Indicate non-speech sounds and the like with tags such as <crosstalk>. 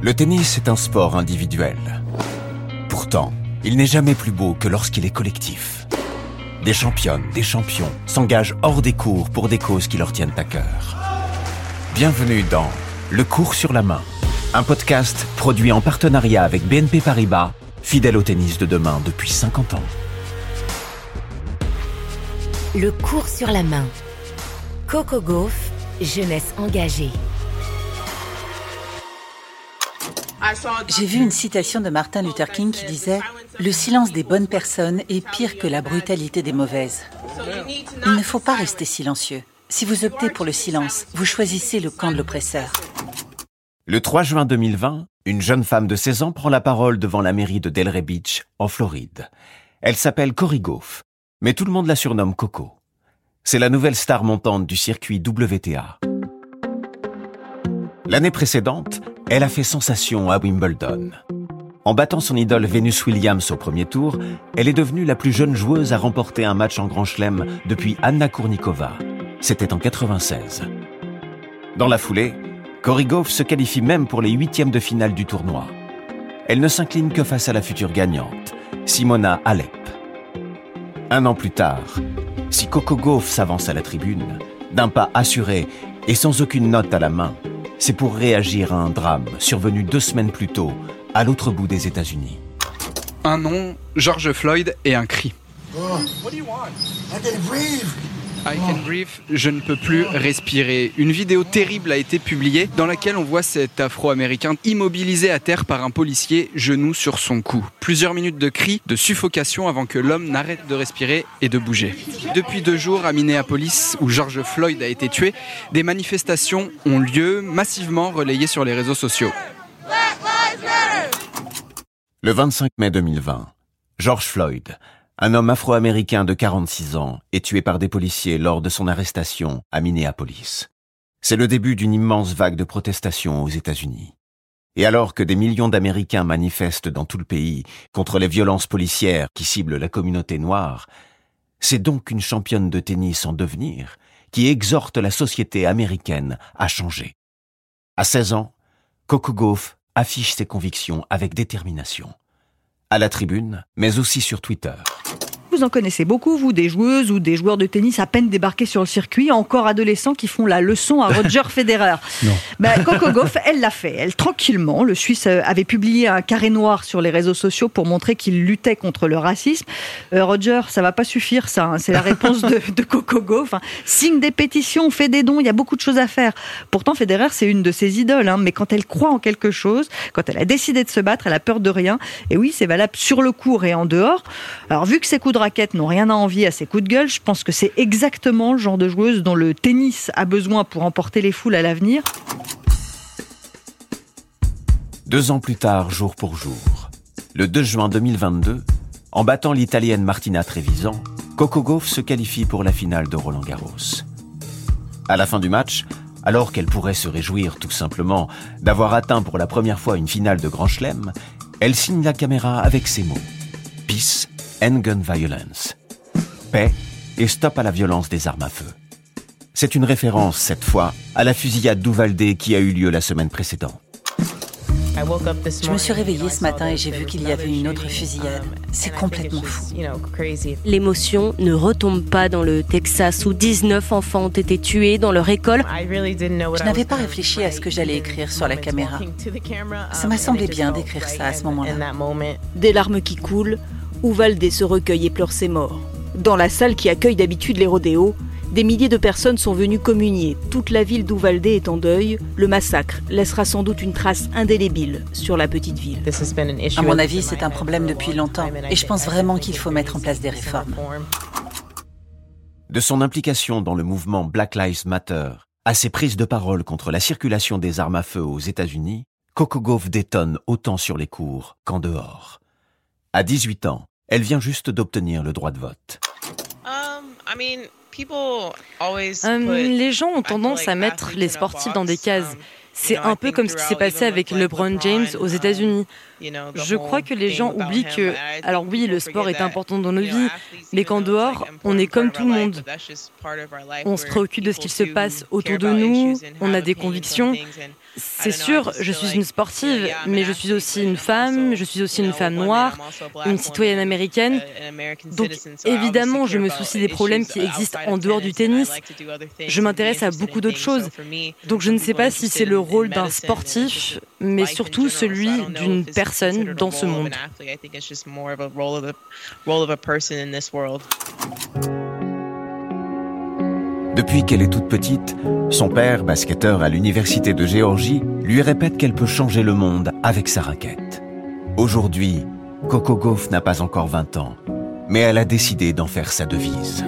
Le tennis est un sport individuel. Pourtant, il n'est jamais plus beau que lorsqu'il est collectif. Des championnes, des champions s'engagent hors des cours pour des causes qui leur tiennent à cœur. Bienvenue dans Le cours sur la main, un podcast produit en partenariat avec BNP Paribas, fidèle au tennis de demain depuis 50 ans. Le cours sur la main. Coco Gauff, jeunesse engagée. J'ai vu une citation de Martin Luther King qui disait ⁇ Le silence des bonnes personnes est pire que la brutalité des mauvaises. Il ne faut pas rester silencieux. Si vous optez pour le silence, vous choisissez le camp de l'oppresseur. Le 3 juin 2020, une jeune femme de 16 ans prend la parole devant la mairie de Delray Beach, en Floride. Elle s'appelle Cory Goff, mais tout le monde la surnomme Coco. C'est la nouvelle star montante du circuit WTA. L'année précédente, elle a fait sensation à Wimbledon. En battant son idole Venus Williams au premier tour, elle est devenue la plus jeune joueuse à remporter un match en Grand Chelem depuis Anna Kournikova. C'était en 96. Dans la foulée, Cory Goff se qualifie même pour les huitièmes de finale du tournoi. Elle ne s'incline que face à la future gagnante, Simona Alep. Un an plus tard, si Coco Gauff s'avance à la tribune, d'un pas assuré et sans aucune note à la main, c'est pour réagir à un drame survenu deux semaines plus tôt, à l'autre bout des États-Unis. Un nom, George Floyd et un cri. I can breathe, je ne peux plus respirer. Une vidéo terrible a été publiée dans laquelle on voit cet Afro-Américain immobilisé à terre par un policier, genou sur son cou. Plusieurs minutes de cris, de suffocation avant que l'homme n'arrête de respirer et de bouger. Depuis deux jours à Minneapolis, où George Floyd a été tué, des manifestations ont lieu, massivement relayées sur les réseaux sociaux. Le 25 mai 2020, George Floyd, un homme afro-américain de 46 ans est tué par des policiers lors de son arrestation à Minneapolis. C'est le début d'une immense vague de protestations aux États-Unis. Et alors que des millions d'Américains manifestent dans tout le pays contre les violences policières qui ciblent la communauté noire, c'est donc une championne de tennis en devenir qui exhorte la société américaine à changer. À 16 ans, Coco Gauff affiche ses convictions avec détermination. À la tribune, mais aussi sur Twitter vous en connaissez beaucoup, vous, des joueuses ou des joueurs de tennis à peine débarqués sur le circuit, encore adolescents qui font la leçon à Roger <laughs> Federer. Non. Ben, Coco Gauff, elle l'a fait. Elle, tranquillement, le Suisse euh, avait publié un carré noir sur les réseaux sociaux pour montrer qu'il luttait contre le racisme. Euh, Roger, ça va pas suffire, ça. Hein. C'est la réponse de, de Coco Gauff. Hein. Signe des pétitions, fait des dons, il y a beaucoup de choses à faire. Pourtant, Federer, c'est une de ses idoles. Hein. Mais quand elle croit en quelque chose, quand elle a décidé de se battre, elle a peur de rien. Et oui, c'est valable sur le court et en dehors. Alors, vu que ses coups de n'ont rien à envier à ses coups de gueule. Je pense que c'est exactement le genre de joueuse dont le tennis a besoin pour emporter les foules à l'avenir. Deux ans plus tard, jour pour jour, le 2 juin 2022, en battant l'Italienne Martina Trevisan, Coco Gauff se qualifie pour la finale de Roland Garros. À la fin du match, alors qu'elle pourrait se réjouir tout simplement d'avoir atteint pour la première fois une finale de Grand Chelem, elle signe la caméra avec ces mots. Peace End Gun Violence. Paix et stop à la violence des armes à feu. C'est une référence, cette fois, à la fusillade d'Uvalde qui a eu lieu la semaine précédente. Je me suis réveillée ce matin et j'ai vu qu'il y avait une autre fusillade. C'est complètement fou. L'émotion ne retombe pas dans le Texas où 19 enfants ont été tués dans leur école. Je n'avais pas réfléchi à ce que j'allais écrire sur la caméra. Ça m'a semblé bien d'écrire ça à ce moment-là. Des larmes qui coulent, Uvalde se recueille et pleure ses morts. Dans la salle qui accueille d'habitude les rodéos, des milliers de personnes sont venues communier. Toute la ville d'Uvalde est en deuil. Le massacre laissera sans doute une trace indélébile sur la petite ville. À mon avis, c'est un problème depuis longtemps et je pense vraiment qu'il faut mettre en place des réformes. De son implication dans le mouvement Black Lives Matter à ses prises de parole contre la circulation des armes à feu aux États-Unis, Coco Gauff détonne autant sur les cours qu'en dehors. À 18 ans, elle vient juste d'obtenir le droit de vote. Euh, les gens ont tendance à mettre les sportifs dans des cases. C'est un peu comme ce qui s'est passé avec LeBron James aux États-Unis. Je crois que les gens oublient que, alors oui, le sport est important dans nos vies, mais qu'en dehors, on est comme tout le monde. On se préoccupe de ce qu'il se passe autour de nous, on a des convictions, c'est sûr, je suis une sportive, mais je suis aussi une femme, je suis aussi une femme noire, une citoyenne américaine. Donc évidemment, je me soucie des problèmes qui existent en dehors du tennis. Je m'intéresse à beaucoup d'autres choses. Donc je ne sais pas si c'est le rôle d'un sportif, mais surtout celui d'une personne dans ce monde. Depuis qu'elle est toute petite, son père, basketteur à l'université de Géorgie, lui répète qu'elle peut changer le monde avec sa raquette. Aujourd'hui, Coco Gauff n'a pas encore 20 ans, mais elle a décidé d'en faire sa devise.